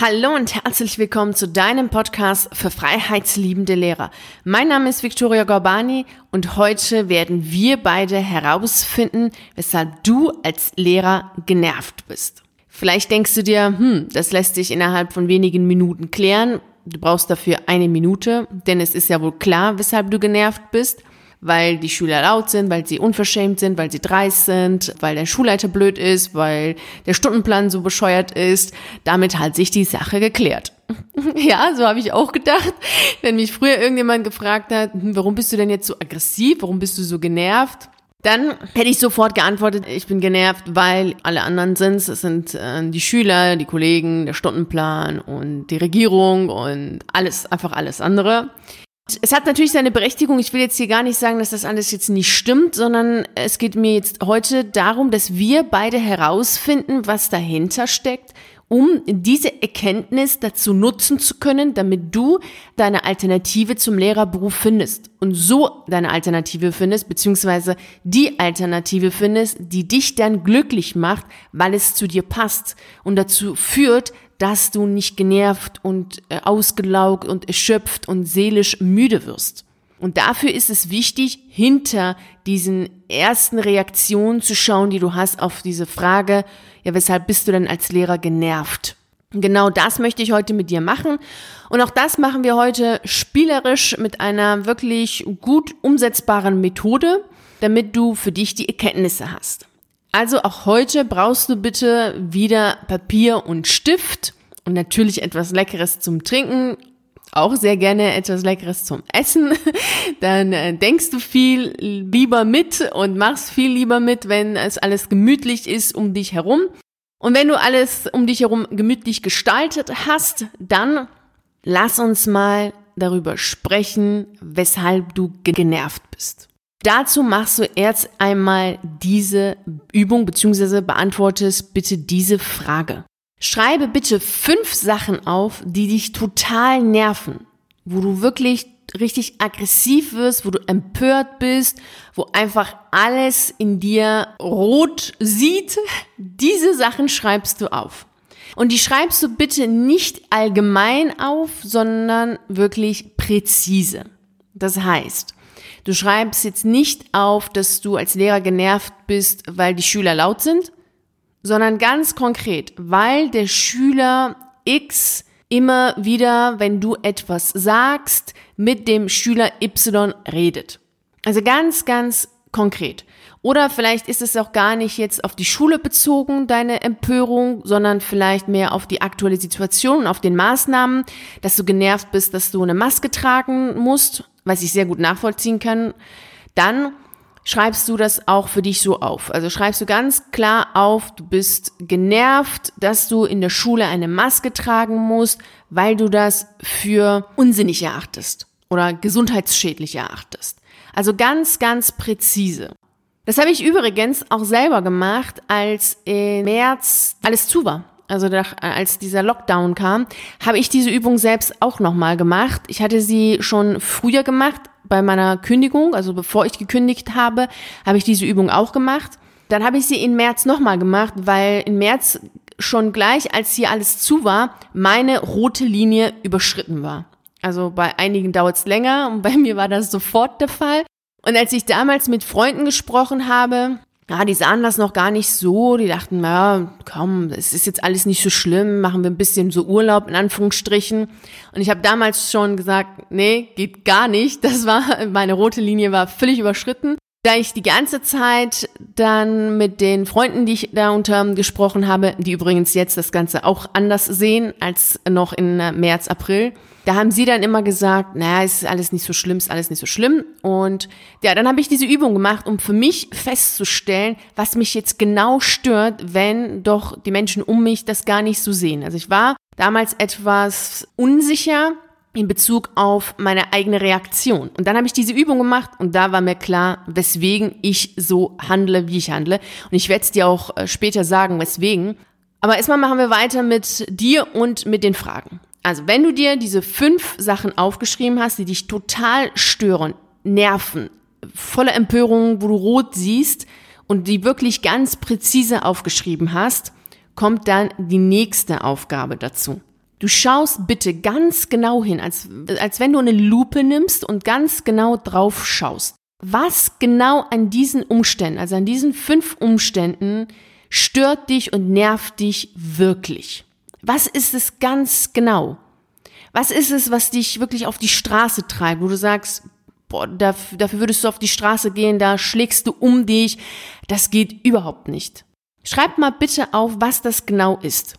Hallo und herzlich willkommen zu deinem Podcast für freiheitsliebende Lehrer. Mein Name ist Victoria Gorbani und heute werden wir beide herausfinden, weshalb du als Lehrer genervt bist. Vielleicht denkst du dir, hm, das lässt sich innerhalb von wenigen Minuten klären. Du brauchst dafür eine Minute, denn es ist ja wohl klar, weshalb du genervt bist weil die Schüler laut sind, weil sie unverschämt sind, weil sie dreist sind, weil der Schulleiter blöd ist, weil der Stundenplan so bescheuert ist. Damit hat sich die Sache geklärt. ja, so habe ich auch gedacht. Wenn mich früher irgendjemand gefragt hat, hm, warum bist du denn jetzt so aggressiv, warum bist du so genervt? Dann hätte ich sofort geantwortet, ich bin genervt, weil alle anderen sind es. Es sind äh, die Schüler, die Kollegen, der Stundenplan und die Regierung und alles, einfach alles andere. Es hat natürlich seine Berechtigung. Ich will jetzt hier gar nicht sagen, dass das alles jetzt nicht stimmt, sondern es geht mir jetzt heute darum, dass wir beide herausfinden, was dahinter steckt, um diese Erkenntnis dazu nutzen zu können, damit du deine Alternative zum Lehrerberuf findest und so deine Alternative findest, beziehungsweise die Alternative findest, die dich dann glücklich macht, weil es zu dir passt und dazu führt, dass du nicht genervt und äh, ausgelaugt und erschöpft und seelisch müde wirst. Und dafür ist es wichtig, hinter diesen ersten Reaktionen zu schauen, die du hast auf diese Frage, ja, weshalb bist du denn als Lehrer genervt? Genau das möchte ich heute mit dir machen. Und auch das machen wir heute spielerisch mit einer wirklich gut umsetzbaren Methode, damit du für dich die Erkenntnisse hast. Also auch heute brauchst du bitte wieder Papier und Stift und natürlich etwas Leckeres zum Trinken, auch sehr gerne etwas Leckeres zum Essen. Dann äh, denkst du viel lieber mit und machst viel lieber mit, wenn es alles gemütlich ist um dich herum. Und wenn du alles um dich herum gemütlich gestaltet hast, dann lass uns mal darüber sprechen, weshalb du genervt bist. Dazu machst du erst einmal diese Übung bzw. beantwortest bitte diese Frage. Schreibe bitte fünf Sachen auf, die dich total nerven, wo du wirklich richtig aggressiv wirst, wo du empört bist, wo einfach alles in dir rot sieht. Diese Sachen schreibst du auf. Und die schreibst du bitte nicht allgemein auf, sondern wirklich präzise. Das heißt, Du schreibst jetzt nicht auf, dass du als Lehrer genervt bist, weil die Schüler laut sind, sondern ganz konkret, weil der Schüler X immer wieder, wenn du etwas sagst, mit dem Schüler Y redet. Also ganz, ganz konkret. Oder vielleicht ist es auch gar nicht jetzt auf die Schule bezogen, deine Empörung, sondern vielleicht mehr auf die aktuelle Situation, auf den Maßnahmen, dass du genervt bist, dass du eine Maske tragen musst was ich sehr gut nachvollziehen kann, dann schreibst du das auch für dich so auf. Also schreibst du ganz klar auf, du bist genervt, dass du in der Schule eine Maske tragen musst, weil du das für unsinnig erachtest oder gesundheitsschädlich erachtest. Also ganz, ganz präzise. Das habe ich übrigens auch selber gemacht, als im März alles zu war also nach, als dieser Lockdown kam, habe ich diese Übung selbst auch nochmal gemacht. Ich hatte sie schon früher gemacht bei meiner Kündigung, also bevor ich gekündigt habe, habe ich diese Übung auch gemacht. Dann habe ich sie in März nochmal gemacht, weil in März schon gleich, als hier alles zu war, meine rote Linie überschritten war. Also bei einigen dauert es länger und bei mir war das sofort der Fall. Und als ich damals mit Freunden gesprochen habe, ja, die sahen das noch gar nicht so. Die dachten, ja, komm, es ist jetzt alles nicht so schlimm, machen wir ein bisschen so Urlaub in Anführungsstrichen. Und ich habe damals schon gesagt, nee, geht gar nicht. Das war, meine rote Linie war völlig überschritten. Da ich die ganze Zeit dann mit den Freunden, die ich da unter gesprochen habe, die übrigens jetzt das Ganze auch anders sehen als noch in März, April, da haben sie dann immer gesagt, naja, ist alles nicht so schlimm, ist alles nicht so schlimm. Und ja, dann habe ich diese Übung gemacht, um für mich festzustellen, was mich jetzt genau stört, wenn doch die Menschen um mich das gar nicht so sehen. Also ich war damals etwas unsicher in Bezug auf meine eigene Reaktion. Und dann habe ich diese Übung gemacht und da war mir klar, weswegen ich so handle, wie ich handle. Und ich werde es dir auch äh, später sagen, weswegen. Aber erstmal machen wir weiter mit dir und mit den Fragen. Also, wenn du dir diese fünf Sachen aufgeschrieben hast, die dich total stören, nerven, voller Empörung, wo du rot siehst und die wirklich ganz präzise aufgeschrieben hast, kommt dann die nächste Aufgabe dazu. Du schaust bitte ganz genau hin, als, als wenn du eine Lupe nimmst und ganz genau drauf schaust. Was genau an diesen Umständen, also an diesen fünf Umständen, stört dich und nervt dich wirklich? Was ist es ganz genau? Was ist es, was dich wirklich auf die Straße treibt, wo du sagst, boah, dafür, dafür würdest du auf die Straße gehen, da schlägst du um dich. Das geht überhaupt nicht. Schreib mal bitte auf, was das genau ist.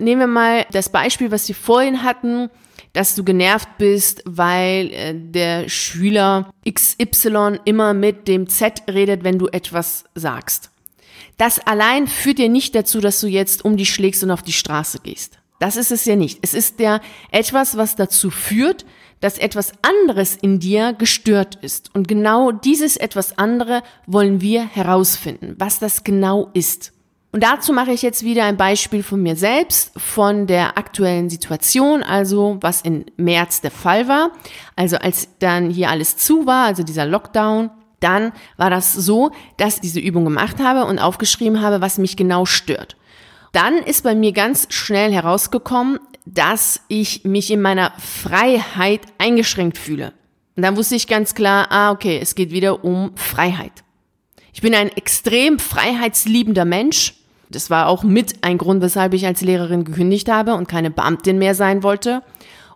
Nehmen wir mal das Beispiel, was wir vorhin hatten, dass du genervt bist, weil äh, der Schüler XY immer mit dem Z redet, wenn du etwas sagst. Das allein führt dir nicht dazu, dass du jetzt um dich schlägst und auf die Straße gehst. Das ist es ja nicht. Es ist ja etwas, was dazu führt, dass etwas anderes in dir gestört ist. Und genau dieses etwas andere wollen wir herausfinden, was das genau ist. Und dazu mache ich jetzt wieder ein Beispiel von mir selbst, von der aktuellen Situation, also was im März der Fall war. Also als dann hier alles zu war, also dieser Lockdown, dann war das so, dass ich diese Übung gemacht habe und aufgeschrieben habe, was mich genau stört. Dann ist bei mir ganz schnell herausgekommen, dass ich mich in meiner Freiheit eingeschränkt fühle. Und dann wusste ich ganz klar, ah, okay, es geht wieder um Freiheit. Ich bin ein extrem freiheitsliebender Mensch. Das war auch mit ein Grund, weshalb ich als Lehrerin gekündigt habe und keine Beamtin mehr sein wollte.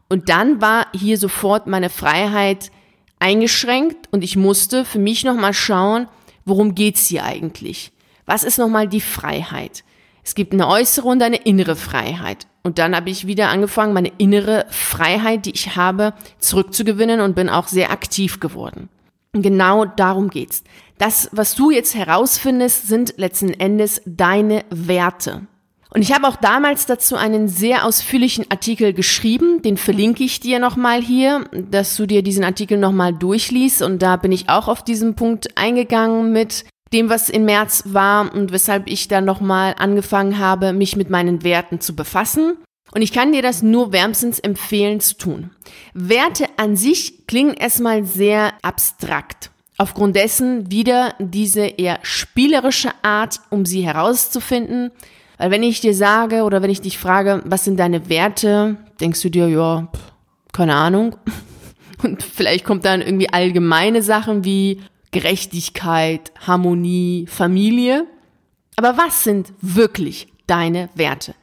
Und dann war hier sofort meine Freiheit eingeschränkt und ich musste für mich nochmal schauen, worum geht's hier eigentlich? Was ist nochmal die Freiheit? Es gibt eine äußere und eine innere Freiheit. Und dann habe ich wieder angefangen, meine innere Freiheit, die ich habe, zurückzugewinnen und bin auch sehr aktiv geworden. Genau darum geht's. Das, was du jetzt herausfindest, sind letzten Endes deine Werte. Und ich habe auch damals dazu einen sehr ausführlichen Artikel geschrieben, den verlinke ich dir nochmal hier, dass du dir diesen Artikel nochmal durchliest. Und da bin ich auch auf diesen Punkt eingegangen mit dem, was im März war und weshalb ich dann nochmal angefangen habe, mich mit meinen Werten zu befassen. Und ich kann dir das nur wärmstens empfehlen zu tun. Werte an sich klingen erstmal sehr abstrakt. Aufgrund dessen wieder diese eher spielerische Art, um sie herauszufinden. Weil wenn ich dir sage oder wenn ich dich frage, was sind deine Werte, denkst du dir, ja, keine Ahnung. Und vielleicht kommt dann irgendwie allgemeine Sachen wie Gerechtigkeit, Harmonie, Familie. Aber was sind wirklich deine Werte?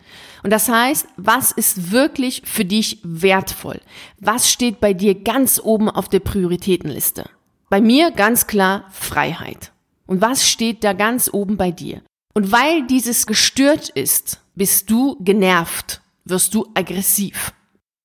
Und das heißt, was ist wirklich für dich wertvoll? Was steht bei dir ganz oben auf der Prioritätenliste? Bei mir ganz klar Freiheit. Und was steht da ganz oben bei dir? Und weil dieses gestört ist, bist du genervt, wirst du aggressiv.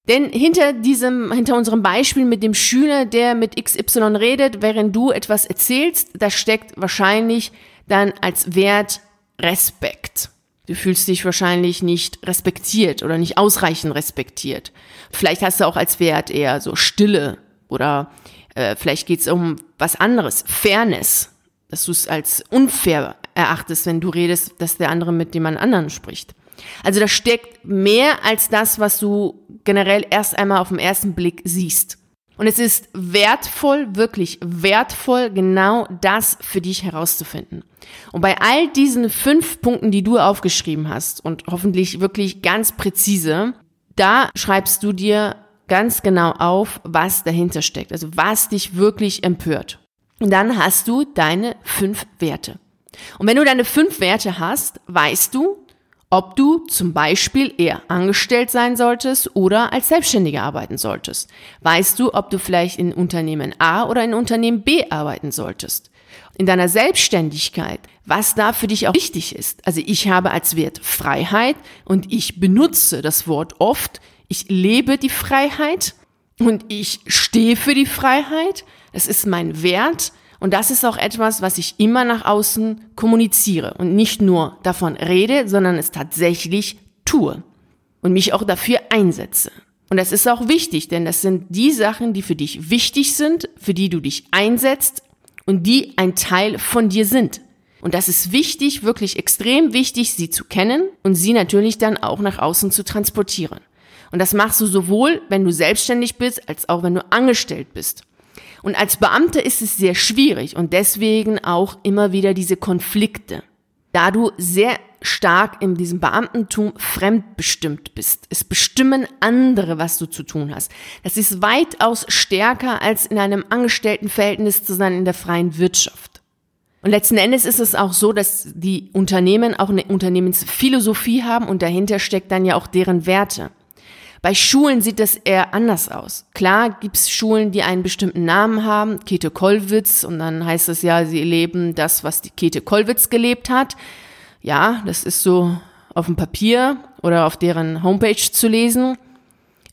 Denn hinter diesem, hinter unserem Beispiel mit dem Schüler, der mit XY redet, während du etwas erzählst, da steckt wahrscheinlich dann als Wert Respekt. Du fühlst dich wahrscheinlich nicht respektiert oder nicht ausreichend respektiert. Vielleicht hast du auch als Wert eher so Stille oder äh, vielleicht geht es um was anderes, Fairness, dass du es als unfair erachtest, wenn du redest, dass der andere mit jemand anderen spricht. Also da steckt mehr als das, was du generell erst einmal auf den ersten Blick siehst. Und es ist wertvoll, wirklich wertvoll, genau das für dich herauszufinden. Und bei all diesen fünf Punkten, die du aufgeschrieben hast und hoffentlich wirklich ganz präzise, da schreibst du dir ganz genau auf, was dahinter steckt, also was dich wirklich empört. Und dann hast du deine fünf Werte. Und wenn du deine fünf Werte hast, weißt du, ob du zum Beispiel eher angestellt sein solltest oder als Selbstständiger arbeiten solltest. Weißt du, ob du vielleicht in Unternehmen A oder in Unternehmen B arbeiten solltest. In deiner Selbstständigkeit, was da für dich auch wichtig ist. Also ich habe als Wert Freiheit und ich benutze das Wort oft. Ich lebe die Freiheit und ich stehe für die Freiheit. Es ist mein Wert und das ist auch etwas, was ich immer nach außen kommuniziere und nicht nur davon rede, sondern es tatsächlich tue und mich auch dafür einsetze. Und das ist auch wichtig, denn das sind die Sachen, die für dich wichtig sind, für die du dich einsetzt und die ein Teil von dir sind. Und das ist wichtig, wirklich extrem wichtig, sie zu kennen und sie natürlich dann auch nach außen zu transportieren. Und das machst du sowohl, wenn du selbstständig bist, als auch wenn du angestellt bist. Und als Beamter ist es sehr schwierig und deswegen auch immer wieder diese Konflikte. Da du sehr stark in diesem Beamtentum fremdbestimmt bist. Es bestimmen andere, was du zu tun hast. Das ist weitaus stärker als in einem Angestelltenverhältnis zu sein in der freien Wirtschaft. Und letzten Endes ist es auch so, dass die Unternehmen auch eine Unternehmensphilosophie haben und dahinter steckt dann ja auch deren Werte. Bei Schulen sieht das eher anders aus. Klar gibt's Schulen, die einen bestimmten Namen haben, Käthe Kollwitz, und dann heißt es ja, sie leben das, was die Käthe Kollwitz gelebt hat. Ja, das ist so auf dem Papier oder auf deren Homepage zu lesen.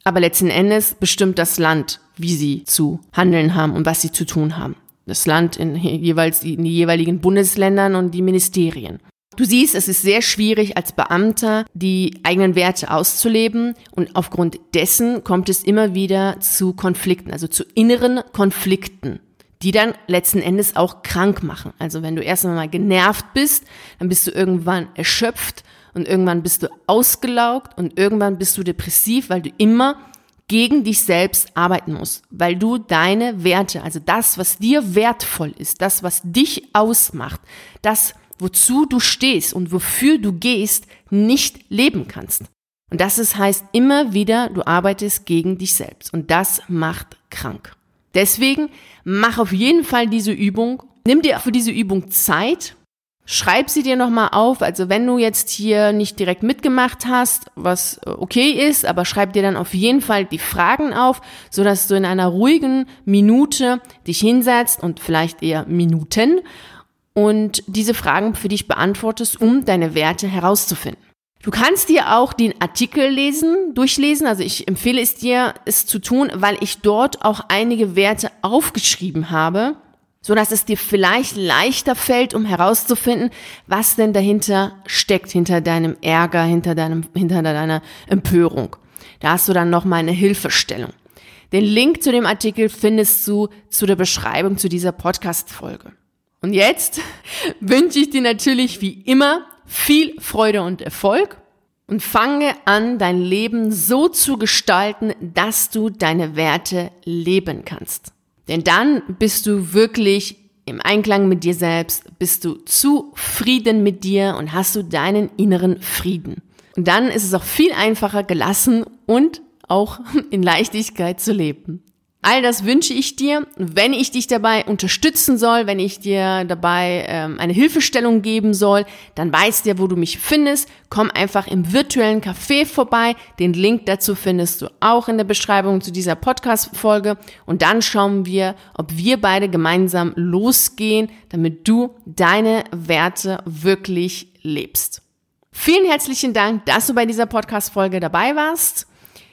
Aber letzten Endes bestimmt das Land, wie sie zu handeln haben und was sie zu tun haben. Das Land in jeweils in die jeweiligen Bundesländern und die Ministerien. Du siehst, es ist sehr schwierig als Beamter die eigenen Werte auszuleben und aufgrund dessen kommt es immer wieder zu Konflikten, also zu inneren Konflikten, die dann letzten Endes auch krank machen. Also wenn du erst einmal genervt bist, dann bist du irgendwann erschöpft und irgendwann bist du ausgelaugt und irgendwann bist du depressiv, weil du immer gegen dich selbst arbeiten musst, weil du deine Werte, also das, was dir wertvoll ist, das, was dich ausmacht, das, wozu du stehst und wofür du gehst, nicht leben kannst. Und das ist, heißt immer wieder, du arbeitest gegen dich selbst. Und das macht krank. Deswegen mach auf jeden Fall diese Übung. Nimm dir für diese Übung Zeit. Schreib sie dir nochmal auf. Also wenn du jetzt hier nicht direkt mitgemacht hast, was äh, okay ist, aber schreib dir dann auf jeden Fall die Fragen auf, so dass du in einer ruhigen Minute dich hinsetzt und vielleicht eher Minuten und diese Fragen für dich beantwortest, um deine Werte herauszufinden. Du kannst dir auch den Artikel lesen, durchlesen. Also ich empfehle es dir, es zu tun, weil ich dort auch einige Werte aufgeschrieben habe, so dass es dir vielleicht leichter fällt, um herauszufinden, was denn dahinter steckt, hinter deinem Ärger, hinter deinem, hinter deiner Empörung. Da hast du dann noch mal eine Hilfestellung. Den Link zu dem Artikel findest du zu der Beschreibung zu dieser Podcast-Folge. Und jetzt wünsche ich dir natürlich wie immer viel Freude und Erfolg und fange an, dein Leben so zu gestalten, dass du deine Werte leben kannst. Denn dann bist du wirklich im Einklang mit dir selbst, bist du zufrieden mit dir und hast du deinen inneren Frieden. Und dann ist es auch viel einfacher, gelassen und auch in Leichtigkeit zu leben. All das wünsche ich dir. Wenn ich dich dabei unterstützen soll, wenn ich dir dabei ähm, eine Hilfestellung geben soll, dann weißt du, wo du mich findest. Komm einfach im virtuellen Café vorbei. Den Link dazu findest du auch in der Beschreibung zu dieser Podcast-Folge. Und dann schauen wir, ob wir beide gemeinsam losgehen, damit du deine Werte wirklich lebst. Vielen herzlichen Dank, dass du bei dieser Podcast-Folge dabei warst.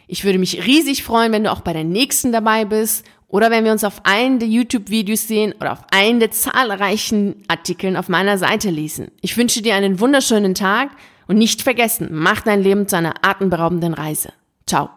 Ich würde mich riesig freuen, wenn du auch bei der nächsten dabei bist oder wenn wir uns auf einen der YouTube-Videos sehen oder auf einen der zahlreichen Artikeln auf meiner Seite lesen. Ich wünsche dir einen wunderschönen Tag und nicht vergessen, mach dein Leben zu einer atemberaubenden Reise. Ciao.